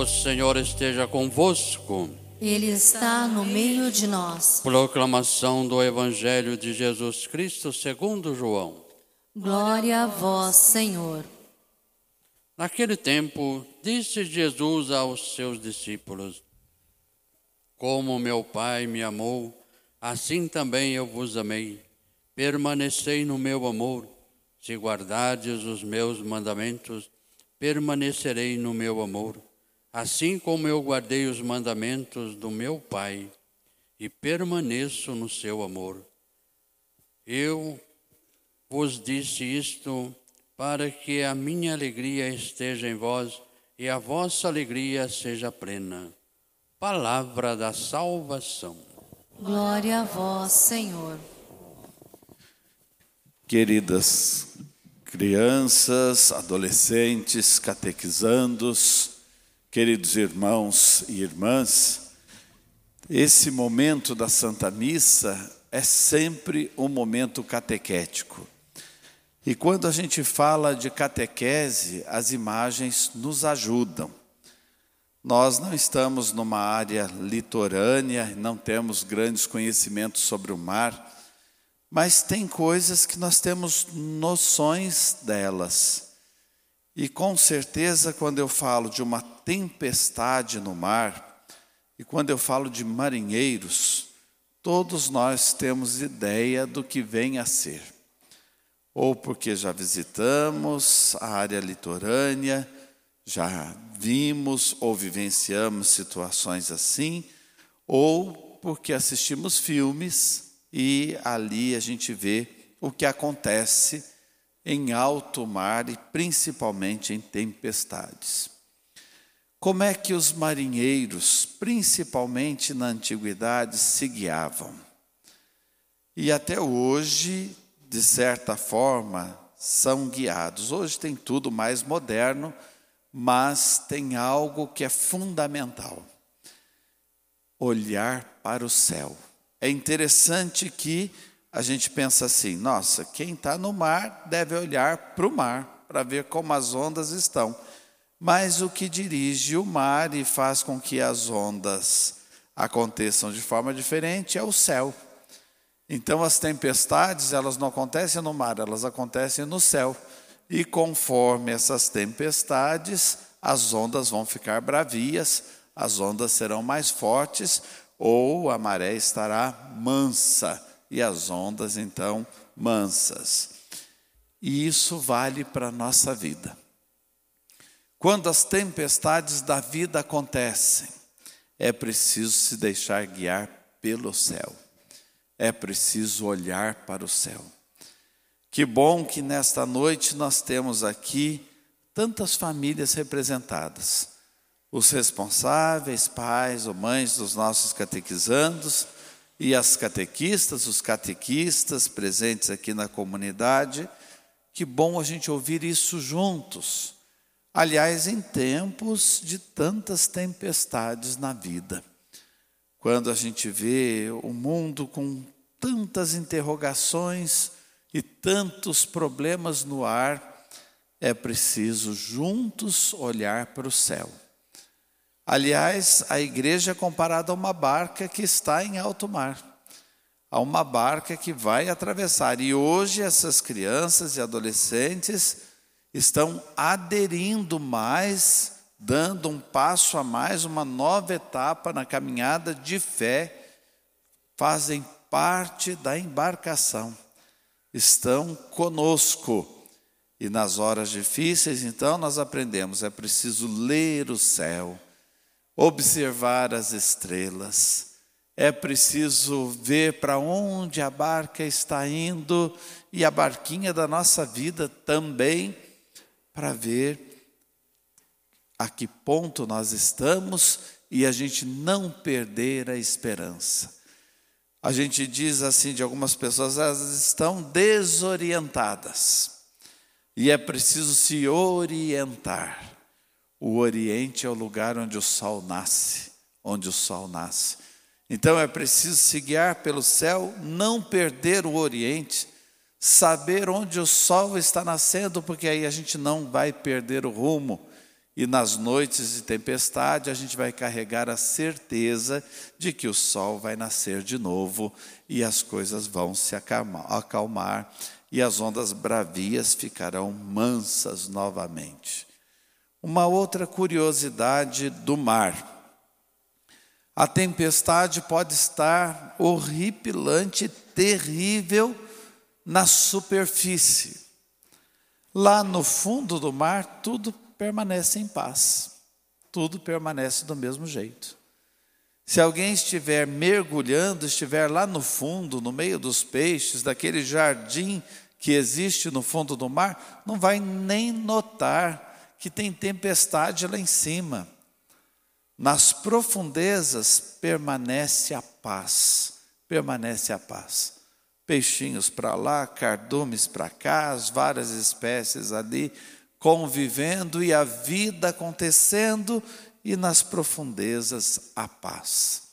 O Senhor esteja convosco. Ele está no meio de nós. Proclamação do Evangelho de Jesus Cristo segundo João. Glória a vós, Senhor. Naquele tempo, disse Jesus aos seus discípulos: Como meu Pai me amou, assim também eu vos amei. Permanecei no meu amor. Se guardardes os meus mandamentos, permanecerei no meu amor assim como eu guardei os mandamentos do meu Pai e permaneço no seu amor. Eu vos disse isto para que a minha alegria esteja em vós e a vossa alegria seja plena. Palavra da salvação. Glória a vós, Senhor. Queridas crianças, adolescentes, catequizandos, Queridos irmãos e irmãs, esse momento da Santa Missa é sempre um momento catequético. E quando a gente fala de catequese, as imagens nos ajudam. Nós não estamos numa área litorânea, não temos grandes conhecimentos sobre o mar, mas tem coisas que nós temos noções delas. E com certeza, quando eu falo de uma tempestade no mar, e quando eu falo de marinheiros, todos nós temos ideia do que vem a ser. Ou porque já visitamos a área litorânea, já vimos ou vivenciamos situações assim, ou porque assistimos filmes e ali a gente vê o que acontece em alto mar e principalmente em tempestades. Como é que os marinheiros, principalmente na antiguidade, se guiavam? E até hoje, de certa forma, são guiados. Hoje tem tudo mais moderno, mas tem algo que é fundamental: olhar para o céu. É interessante que a gente pensa assim: nossa, quem está no mar deve olhar para o mar para ver como as ondas estão. Mas o que dirige o mar e faz com que as ondas aconteçam de forma diferente é o céu. Então as tempestades, elas não acontecem no mar, elas acontecem no céu. E conforme essas tempestades, as ondas vão ficar bravias, as ondas serão mais fortes ou a maré estará mansa e as ondas então mansas. E isso vale para a nossa vida. Quando as tempestades da vida acontecem, é preciso se deixar guiar pelo céu. É preciso olhar para o céu. Que bom que nesta noite nós temos aqui tantas famílias representadas. Os responsáveis, pais ou mães dos nossos catequizandos, e as catequistas, os catequistas presentes aqui na comunidade. Que bom a gente ouvir isso juntos. Aliás, em tempos de tantas tempestades na vida. Quando a gente vê o mundo com tantas interrogações e tantos problemas no ar, é preciso juntos olhar para o céu. Aliás, a igreja é comparada a uma barca que está em alto mar, a uma barca que vai atravessar. E hoje essas crianças e adolescentes estão aderindo mais, dando um passo a mais, uma nova etapa na caminhada de fé, fazem parte da embarcação, estão conosco. E nas horas difíceis, então, nós aprendemos: é preciso ler o céu observar as estrelas. É preciso ver para onde a barca está indo e a barquinha da nossa vida também, para ver a que ponto nós estamos e a gente não perder a esperança. A gente diz assim de algumas pessoas, elas estão desorientadas. E é preciso se orientar. O Oriente é o lugar onde o sol nasce, onde o sol nasce. Então é preciso se guiar pelo céu, não perder o Oriente, saber onde o sol está nascendo, porque aí a gente não vai perder o rumo E nas noites de tempestade, a gente vai carregar a certeza de que o sol vai nascer de novo e as coisas vão se acalmar, acalmar e as ondas bravias ficarão mansas novamente. Uma outra curiosidade do mar. A tempestade pode estar horripilante, terrível na superfície. Lá no fundo do mar, tudo permanece em paz. Tudo permanece do mesmo jeito. Se alguém estiver mergulhando, estiver lá no fundo, no meio dos peixes, daquele jardim que existe no fundo do mar, não vai nem notar que tem tempestade lá em cima. Nas profundezas permanece a paz, permanece a paz. Peixinhos para lá, cardumes para cá, as várias espécies ali convivendo e a vida acontecendo e nas profundezas a paz.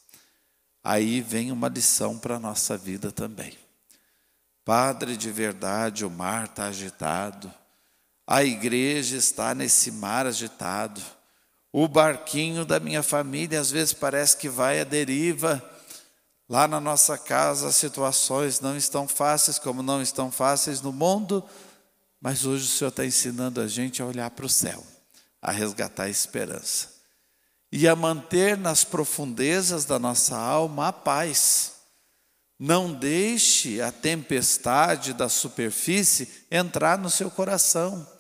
Aí vem uma lição para a nossa vida também. Padre de verdade, o mar está agitado, a igreja está nesse mar agitado, o barquinho da minha família às vezes parece que vai à deriva. Lá na nossa casa as situações não estão fáceis, como não estão fáceis no mundo, mas hoje o Senhor está ensinando a gente a olhar para o céu, a resgatar a esperança e a manter nas profundezas da nossa alma a paz. Não deixe a tempestade da superfície entrar no seu coração.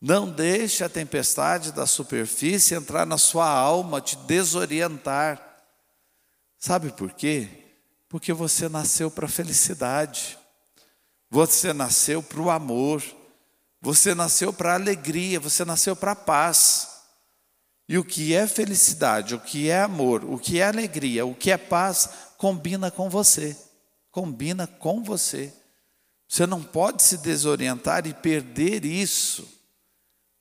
Não deixe a tempestade da superfície entrar na sua alma, te desorientar. Sabe por quê? Porque você nasceu para a felicidade. Você nasceu para o amor. Você nasceu para a alegria, você nasceu para a paz. E o que é felicidade, o que é amor, o que é alegria, o que é paz, combina com você. Combina com você. Você não pode se desorientar e perder isso.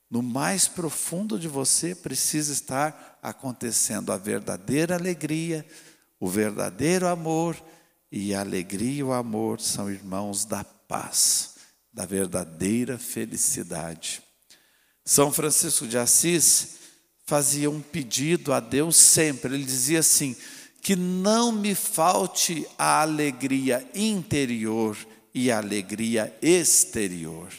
No mais profundo de você precisa estar acontecendo a verdadeira alegria, o verdadeiro amor, e a alegria e o amor são irmãos da paz, da verdadeira felicidade. São Francisco de Assis fazia um pedido a Deus sempre. Ele dizia assim: que não me falte a alegria interior e a alegria exterior.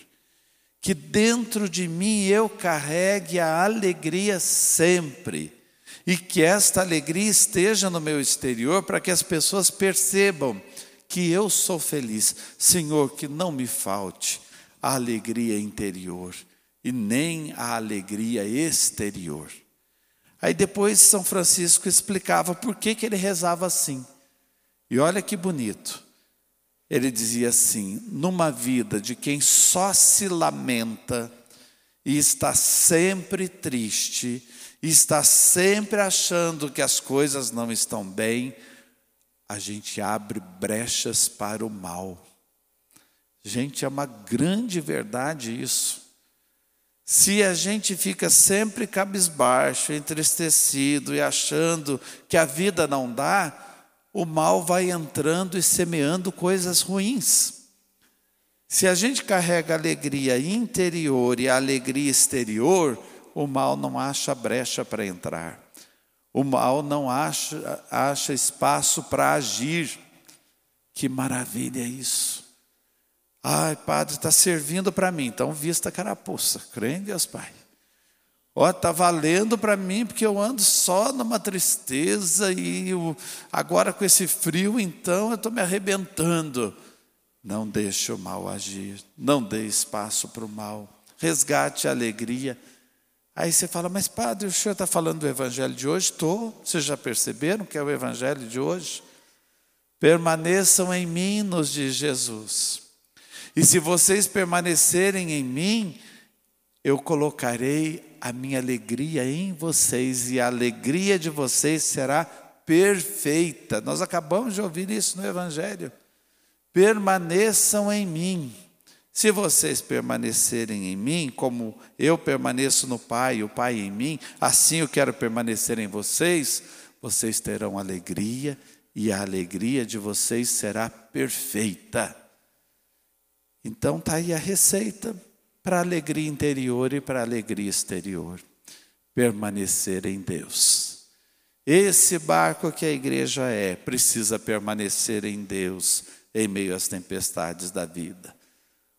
Que dentro de mim eu carregue a alegria sempre. E que esta alegria esteja no meu exterior para que as pessoas percebam que eu sou feliz. Senhor, que não me falte a alegria interior e nem a alegria exterior. Aí depois São Francisco explicava por que, que ele rezava assim. E olha que bonito. Ele dizia assim: numa vida de quem só se lamenta e está sempre triste, está sempre achando que as coisas não estão bem, a gente abre brechas para o mal. Gente, é uma grande verdade isso. Se a gente fica sempre cabisbaixo, entristecido e achando que a vida não dá, o mal vai entrando e semeando coisas ruins. Se a gente carrega alegria interior e a alegria exterior, o mal não acha brecha para entrar. O mal não acha, acha espaço para agir. Que maravilha isso. Ai, padre, está servindo para mim, então vista a carapuça. Crê em Deus, Pai. Ó, está valendo para mim, porque eu ando só numa tristeza e eu, agora com esse frio, então eu estou me arrebentando. Não deixe o mal agir, não dê espaço para o mal, resgate a alegria. Aí você fala, mas padre, o senhor está falando do evangelho de hoje? Estou. Vocês já perceberam que é o evangelho de hoje? Permaneçam em mim, nos diz Jesus. E se vocês permanecerem em mim, eu colocarei a minha alegria em vocês e a alegria de vocês será perfeita. Nós acabamos de ouvir isso no Evangelho. Permaneçam em mim. Se vocês permanecerem em mim, como eu permaneço no Pai, o Pai em mim, assim eu quero permanecer em vocês, vocês terão alegria e a alegria de vocês será perfeita. Então está aí a receita para a alegria interior e para a alegria exterior. permanecer em Deus. Esse barco que a igreja é, precisa permanecer em Deus em meio às tempestades da vida.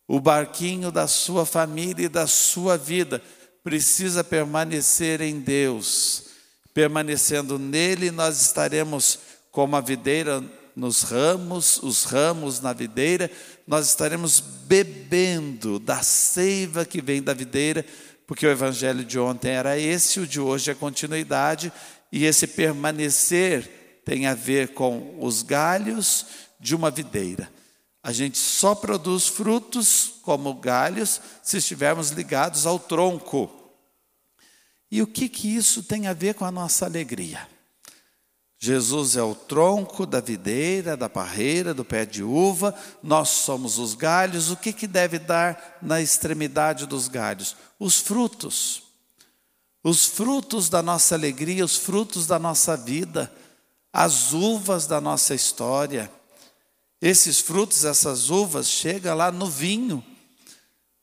O barquinho da sua família e da sua vida precisa permanecer em Deus. Permanecendo nele, nós estaremos como a videira nos ramos, os ramos na videira, nós estaremos bebendo da seiva que vem da videira, porque o evangelho de ontem era esse, o de hoje é continuidade, e esse permanecer tem a ver com os galhos de uma videira. A gente só produz frutos como galhos se estivermos ligados ao tronco. E o que, que isso tem a ver com a nossa alegria? Jesus é o tronco da videira, da parreira, do pé de uva, nós somos os galhos. O que, que deve dar na extremidade dos galhos? Os frutos. Os frutos da nossa alegria, os frutos da nossa vida, as uvas da nossa história. Esses frutos, essas uvas, chegam lá no vinho,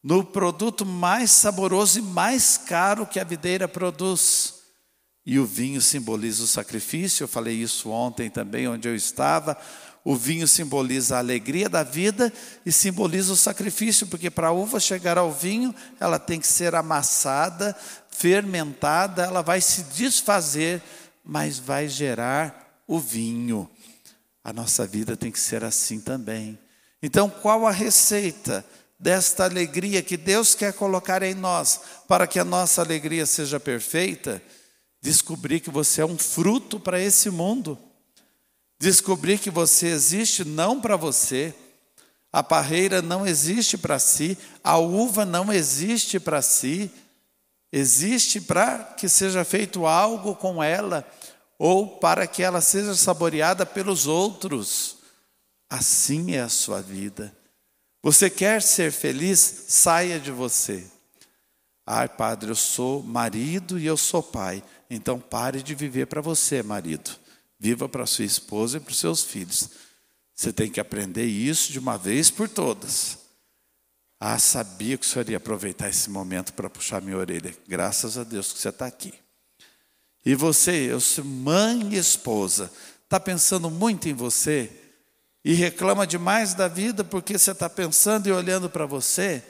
no produto mais saboroso e mais caro que a videira produz. E o vinho simboliza o sacrifício, eu falei isso ontem também, onde eu estava. O vinho simboliza a alegria da vida e simboliza o sacrifício, porque para a uva chegar ao vinho, ela tem que ser amassada, fermentada, ela vai se desfazer, mas vai gerar o vinho. A nossa vida tem que ser assim também. Então, qual a receita desta alegria que Deus quer colocar em nós, para que a nossa alegria seja perfeita? Descobrir que você é um fruto para esse mundo. Descobrir que você existe não para você. A parreira não existe para si, a uva não existe para si. Existe para que seja feito algo com ela ou para que ela seja saboreada pelos outros. Assim é a sua vida. Você quer ser feliz? Saia de você. Ai, padre, eu sou marido e eu sou pai. Então pare de viver para você, marido. Viva para sua esposa e para os seus filhos. Você tem que aprender isso de uma vez por todas. Ah, sabia que o senhor ia aproveitar esse momento para puxar minha orelha. Graças a Deus que você está aqui. E você, eu sou mãe e esposa, está pensando muito em você e reclama demais da vida porque você está pensando e olhando para você.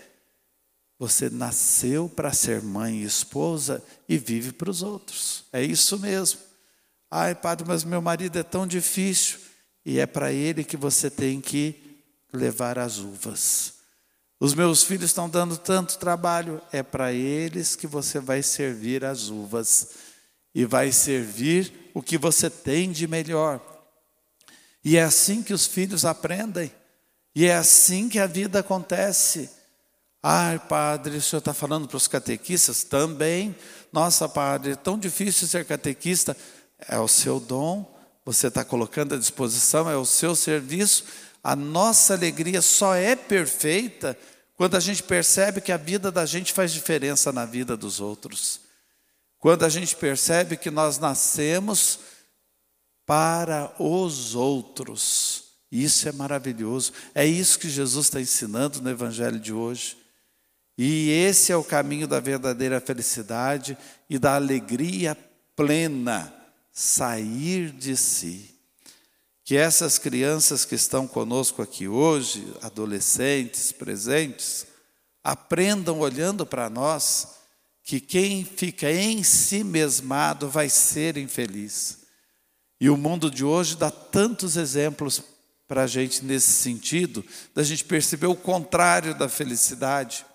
Você nasceu para ser mãe e esposa e vive para os outros. É isso mesmo. Ai, padre, mas meu marido é tão difícil. E é para ele que você tem que levar as uvas. Os meus filhos estão dando tanto trabalho. É para eles que você vai servir as uvas. E vai servir o que você tem de melhor. E é assim que os filhos aprendem. E é assim que a vida acontece. Ai, padre, o senhor está falando para os catequistas? Também. Nossa, padre, é tão difícil ser catequista. É o seu dom, você está colocando à disposição, é o seu serviço. A nossa alegria só é perfeita quando a gente percebe que a vida da gente faz diferença na vida dos outros. Quando a gente percebe que nós nascemos para os outros. Isso é maravilhoso. É isso que Jesus está ensinando no Evangelho de hoje. E esse é o caminho da verdadeira felicidade e da alegria plena, sair de si. Que essas crianças que estão conosco aqui hoje, adolescentes, presentes, aprendam olhando para nós que quem fica em si mesmado vai ser infeliz. E o mundo de hoje dá tantos exemplos para a gente nesse sentido, da gente perceber o contrário da felicidade.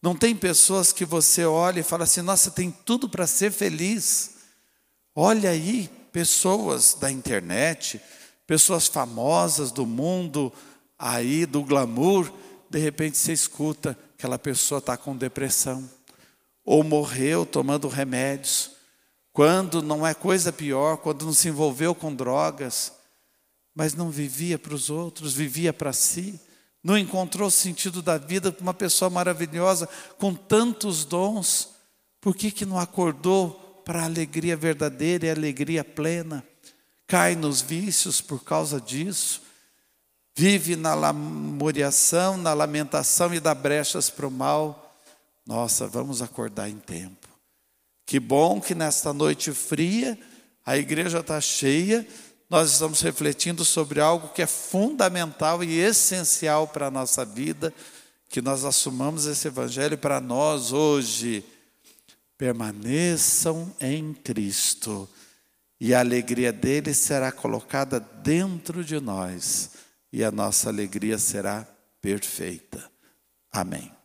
Não tem pessoas que você olha e fala assim: nossa, tem tudo para ser feliz. Olha aí, pessoas da internet, pessoas famosas do mundo, aí do glamour, de repente você escuta que aquela pessoa está com depressão, ou morreu tomando remédios, quando não é coisa pior, quando não se envolveu com drogas, mas não vivia para os outros, vivia para si não encontrou sentido da vida uma pessoa maravilhosa, com tantos dons, por que, que não acordou para a alegria verdadeira e a alegria plena? Cai nos vícios por causa disso, vive na lamuriação, na lamentação e dá brechas para o mal. Nossa, vamos acordar em tempo. Que bom que nesta noite fria, a igreja está cheia, nós estamos refletindo sobre algo que é fundamental e essencial para a nossa vida, que nós assumamos esse evangelho para nós hoje. Permaneçam em Cristo, e a alegria dele será colocada dentro de nós, e a nossa alegria será perfeita. Amém.